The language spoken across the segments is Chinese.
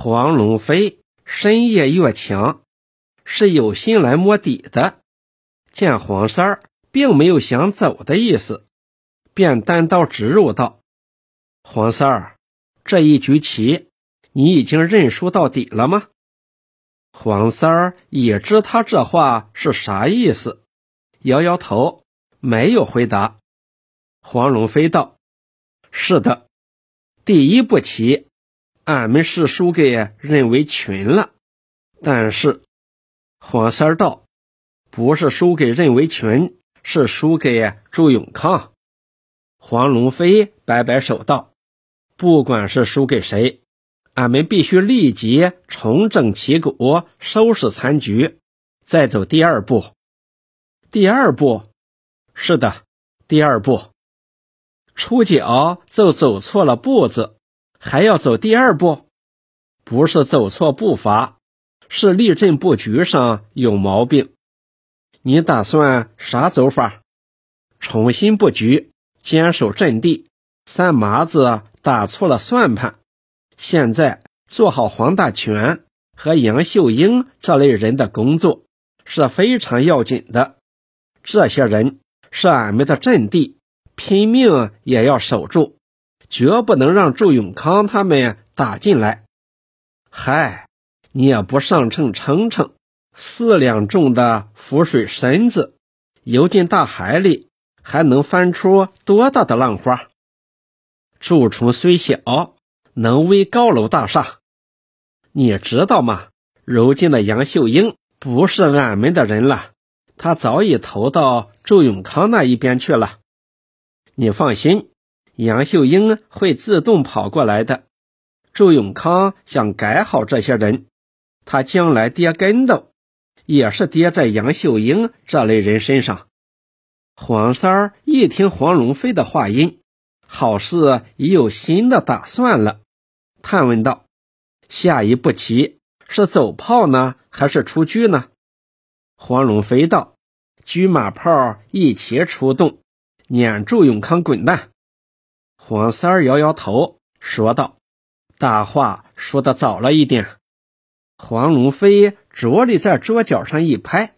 黄龙飞深夜越墙，是有心来摸底的。见黄三儿并没有想走的意思，便单刀直入道：“黄三儿，这一局棋你已经认输到底了吗？”黄三儿也知他这话是啥意思，摇摇头，没有回答。黄龙飞道：“是的，第一步棋。”俺们是输给任维群了，但是黄三道，不是输给任维群，是输给朱永康。黄龙飞摆摆手道：“不管是输给谁，俺们必须立即重整旗鼓，收拾残局，再走第二步。第二步，是的，第二步，出脚就走错了步子。”还要走第二步，不是走错步伐，是立阵布局上有毛病。你打算啥走法？重新布局，坚守阵地。三麻子打错了算盘，现在做好黄大全和杨秀英这类人的工作是非常要紧的。这些人是俺们的阵地，拼命也要守住。绝不能让祝永康他们打进来。嗨，你也不上秤称称，四两重的浮水身子游进大海里，还能翻出多大的浪花？蛀虫虽小，能危高楼大厦。你知道吗？如今的杨秀英不是俺们的人了，她早已投到祝永康那一边去了。你放心。杨秀英会自动跑过来的。祝永康想改好这些人，他将来跌跟斗，也是跌在杨秀英这类人身上。黄三儿一听黄龙飞的话音，好似已有新的打算了，探问道：“下一步棋是走炮呢，还是出车呢？”黄龙飞道：“车马炮一起出动，撵祝永康滚蛋。”黄三儿摇摇头，说道：“大话说的早了一点。”黄龙飞着力在桌角上一拍，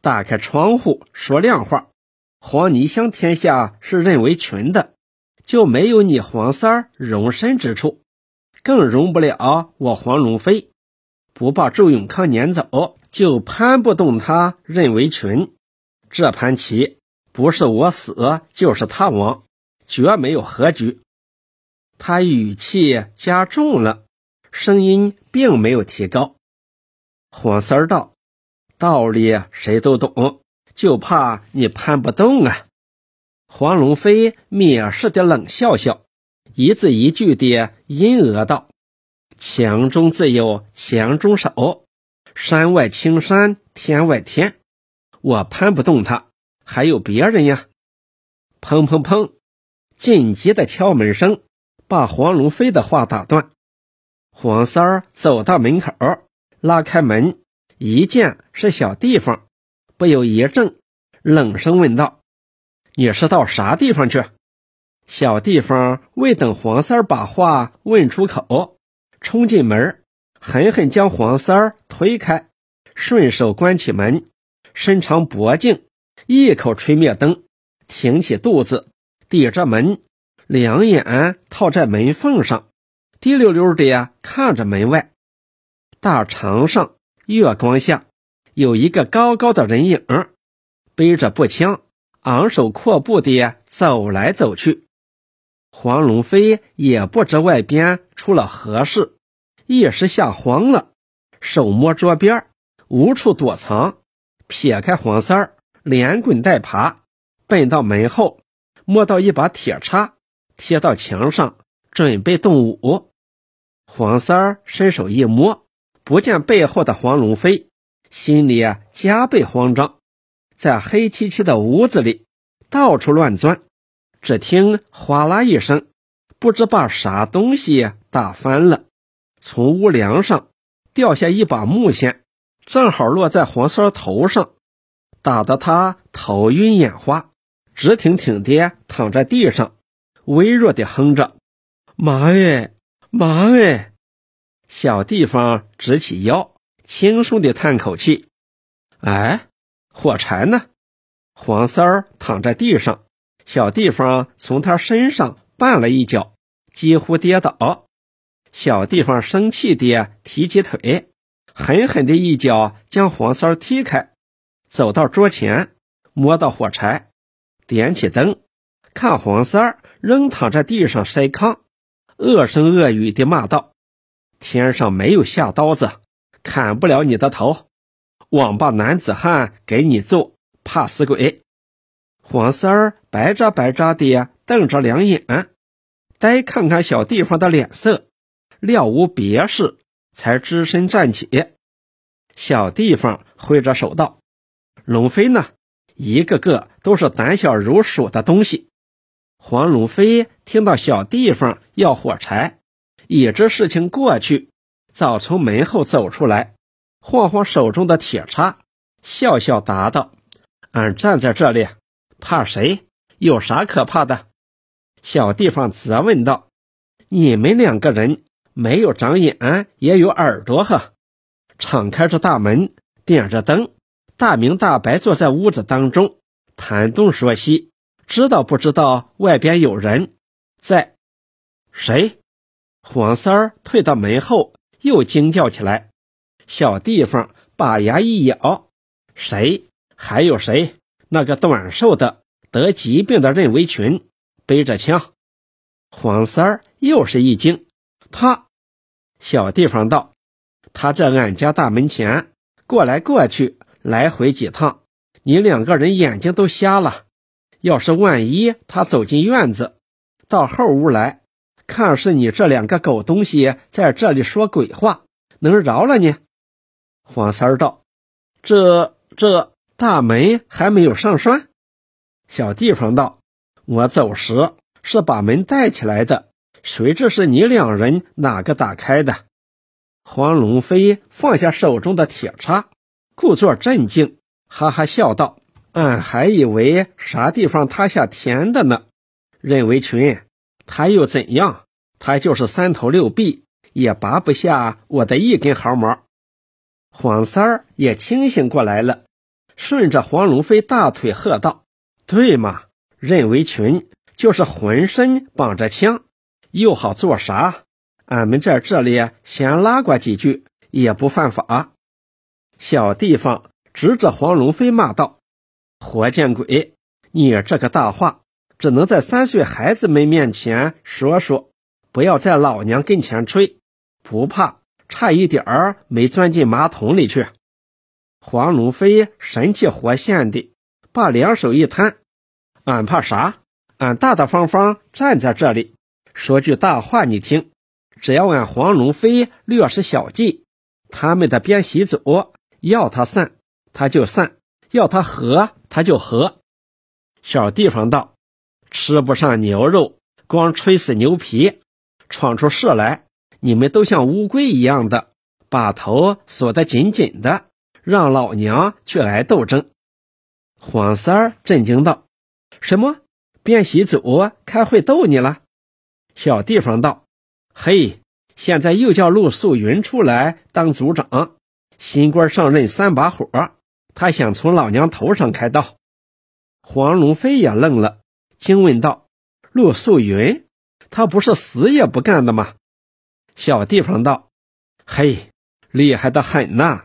打开窗户，说亮话：“黄泥乡天下是任为群的，就没有你黄三儿容身之处，更容不了我黄龙飞。不把周永康撵走，就攀不动他任为群。这盘棋不是我死，就是他亡。”绝没有和局。他语气加重了，声音并没有提高。黄三儿道：“道理谁都懂，就怕你攀不动啊。”黄龙飞蔑视的冷笑笑，一字一句的阴谔道：“强中自有强中手，山外青山，天外天，我攀不动他，还有别人呀。”砰砰砰。紧急的敲门声把黄龙飞的话打断。黄三儿走到门口，拉开门，一见是小地方，不由一怔，冷声问道：“你是到啥地方去？”小地方未等黄三儿把话问出口，冲进门，狠狠将黄三儿推开，顺手关起门，伸长脖颈，一口吹灭灯，挺起肚子。抵着门，两眼套在门缝上，滴溜溜的呀看着门外。大床上，月光下，有一个高高的人影，背着步枪，昂首阔步的走来走去。黄龙飞也不知外边出了何事，一时吓慌了，手摸桌边，无处躲藏，撇开黄三儿，连滚带爬，奔到门后。摸到一把铁叉，贴到墙上，准备动武。黄三儿伸手一摸，不见背后的黄龙飞，心里啊加倍慌张，在黑漆漆的屋子里到处乱钻。只听哗啦一声，不知把啥东西打翻了，从屋梁上掉下一把木锨，正好落在黄三儿头上，打得他头晕眼花。直挺挺地躺在地上，微弱地哼着：“妈哎，妈哎！”小地方直起腰，轻松地叹口气：“哎，火柴呢？”黄三儿躺在地上，小地方从他身上绊了一脚，几乎跌倒。小地方生气地提起腿，狠狠的一脚将黄三儿踢开，走到桌前，摸到火柴，点起灯，看黄三儿仍躺在地上筛糠，恶声恶语地骂道：“天上没有下刀子，砍不了你的头，王八男子汉给你做。”怕死鬼！黄三儿白扎白扎地瞪着两眼，呆看看小地方的脸色，料无别事，才只身站起。小地方挥着手道：“龙飞呢？一个个都是胆小如鼠的东西。”黄龙飞听到小地方要火柴，已知事情过去，早从门后走出来，晃晃手中的铁叉，笑笑答道。俺站在这里，怕谁？有啥可怕的？小地方责问道：“你们两个人没有长眼，也有耳朵呵？敞开着大门，点着灯，大明大白坐在屋子当中，谈东说西，知道不知道外边有人在？谁？”黄三儿退到门后，又惊叫起来。小地方把牙一咬：“谁？”还有谁？那个短寿的、得疾病的任维群，背着枪。黄三儿又是一惊，他小地方道：“他在俺家大门前过来过去，来回几趟，你两个人眼睛都瞎了。要是万一他走进院子，到后屋来看是你这两个狗东西在这里说鬼话，能饶了你？”黄三儿道：“这这。”大门还没有上栓，小地方道：“我走时是把门带起来的，谁知是你两人哪个打开的？”黄龙飞放下手中的铁叉，故作镇静，哈哈笑道：“俺还以为啥地方塌下田的呢。任维群，他又怎样？他就是三头六臂，也拔不下我的一根毫毛。”黄三儿也清醒过来了。顺着黄龙飞大腿喝道：“对嘛，任维群就是浑身绑着枪，又好做啥？俺们在这里先拉呱几句也不犯法。”小地方指着黄龙飞骂道：“活见鬼！你这个大话只能在三岁孩子们面前说说，不要在老娘跟前吹，不怕差一点儿没钻进马桶里去。”黄龙飞神气活现的，把两手一摊：“俺怕啥？俺大大方方站在这里，说句大话你听。只要俺黄龙飞略施小计，他们的边习组要他散，他就散；要他和，他就和。”小地方道：“吃不上牛肉，光吹死牛皮，闯出事来，你们都像乌龟一样的，把头锁得紧紧的。”让老娘去挨斗争！黄三儿震惊道：“什么？变喜组开会斗你了？”小地方道：“嘿，现在又叫陆素云出来当组长，新官上任三把火，他想从老娘头上开刀。”黄龙飞也愣了，惊问道：“陆素云，他不是死也不干的吗？”小地方道：“嘿，厉害的很呐！”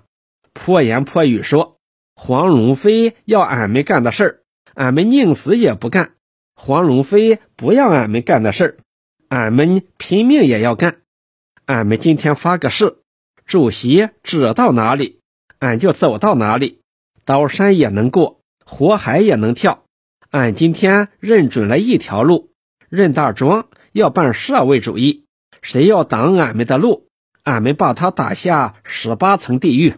破言破语说：“黄龙飞要俺们干的事儿，俺们宁死也不干；黄龙飞不要俺们干的事儿，俺们拼命也要干。俺们今天发个誓，主席指到哪里，俺就走到哪里，刀山也能过，火海也能跳。俺今天认准了一条路，任大庄要办社会主义，谁要挡俺们的路，俺们把他打下十八层地狱。”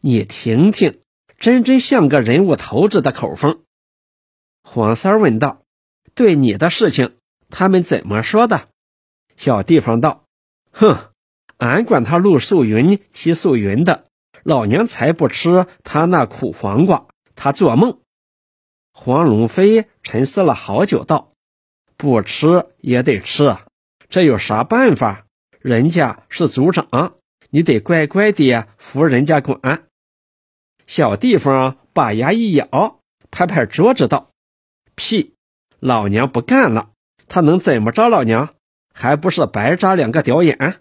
你听听，真真像个人物头子的口风。黄三问道：“对你的事情，他们怎么说的？”小地方道：“哼，俺管他陆素云、齐素云的，老娘才不吃他那苦黄瓜，他做梦。”黄龙飞沉思了好久，道：“不吃也得吃，这有啥办法？人家是族长，你得乖乖地服人家管。”小地方把牙一咬，拍拍桌子道：“屁！老娘不干了！他能怎么着？老娘还不是白扎两个屌眼？”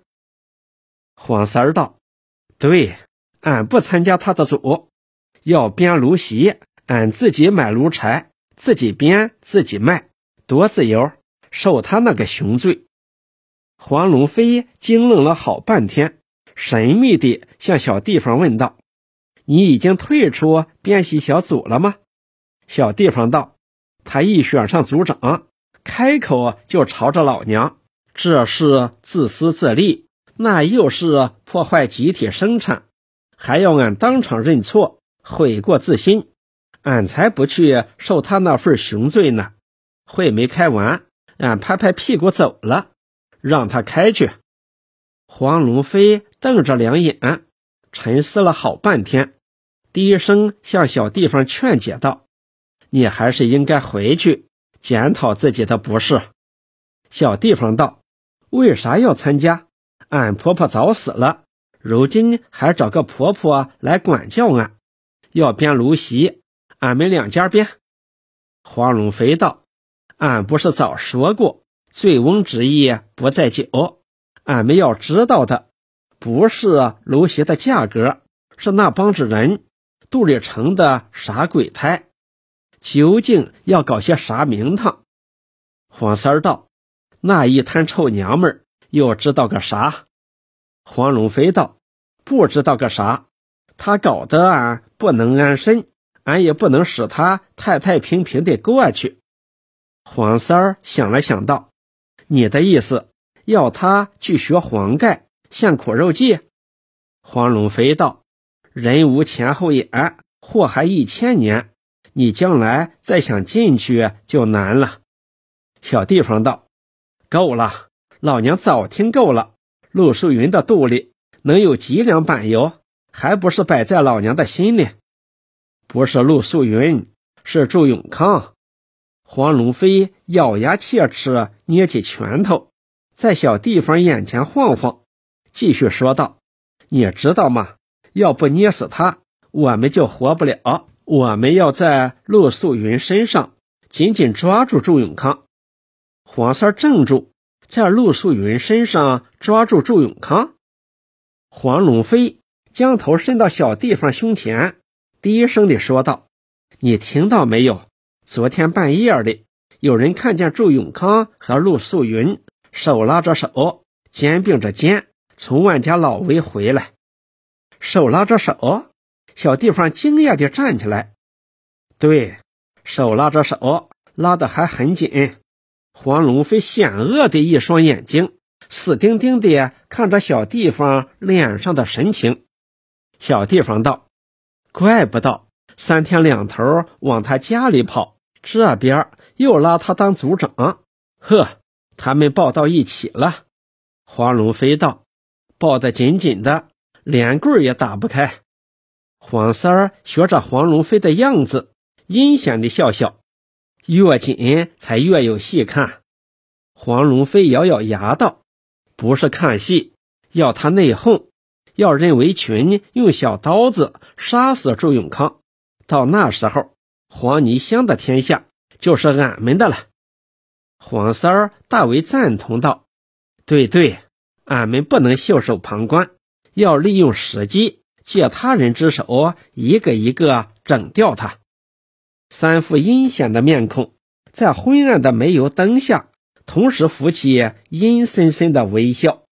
黄三儿道：“对，俺不参加他的组，要编炉席，俺自己买炉柴，自己编，自己卖，多自由，受他那个熊罪。”黄龙飞惊愣了好半天，神秘地向小地方问道。你已经退出编习小组了吗？小地方道：“他一选上组长，开口就朝着老娘，这是自私自利，那又是破坏集体生产，还要俺当场认错，悔过自新，俺才不去受他那份熊罪呢。”会没开完，俺拍拍屁股走了，让他开去。黄龙飞瞪着两眼，沉思了好半天。低声向小地方劝解道：“你还是应该回去检讨自己的不是。”小地方道：“为啥要参加？俺婆婆早死了，如今还找个婆婆来管教俺。要编芦席，俺们两家编。”黄龙飞道：“俺不是早说过，醉翁之意不在酒。俺们要知道的不是芦席的价格，是那帮子人。”肚里盛的啥鬼胎？究竟要搞些啥名堂？黄三儿道：“那一摊臭娘们儿又知道个啥？”黄龙飞道：“不知道个啥，他搞得俺不能安身，俺也不能使他太太平平的过去。”黄三儿想了想道：“你的意思要他去学黄盖献苦肉计？”黄龙飞道。人无前后眼，祸害一千年。你将来再想进去就难了。小地方道：“够了，老娘早听够了。陆素云的肚里能有几两板油，还不是摆在老娘的心里？不是陆素云，是祝永康。”黄龙飞咬牙切齿，捏起拳头，在小地方眼前晃晃，继续说道：“你知道吗？”要不捏死他，我们就活不了。我们要在陆素云身上紧紧抓住祝永康。黄三怔住，在陆素云身上抓住祝永康。黄龙飞将头伸到小地方胸前，低声的说道：“你听到没有？昨天半夜里，有人看见祝永康和陆素云手拉着手，肩并着肩，从万家老围回来。”手拉着手，小地方惊讶地站起来。对手拉着手，拉得还很紧。黄龙飞险恶的一双眼睛，死盯盯地看着小地方脸上的神情。小地方道：“怪不得三天两头往他家里跑，这边又拉他当组长。呵，他们抱到一起了。”黄龙飞道：“抱得紧紧的。”连棍也打不开，黄三儿学着黄龙飞的样子，阴险的笑笑，越紧才越有戏看。黄龙飞咬咬牙道：“不是看戏，要他内讧，要任维群用小刀子杀死祝永康。到那时候，黄泥乡的天下就是俺们的了。”黄三儿大为赞同道：“对对，俺们不能袖手旁观。”要利用时机，借他人之手，一个一个整掉他。三副阴险的面孔在昏暗的煤油灯下，同时浮起阴森森的微笑。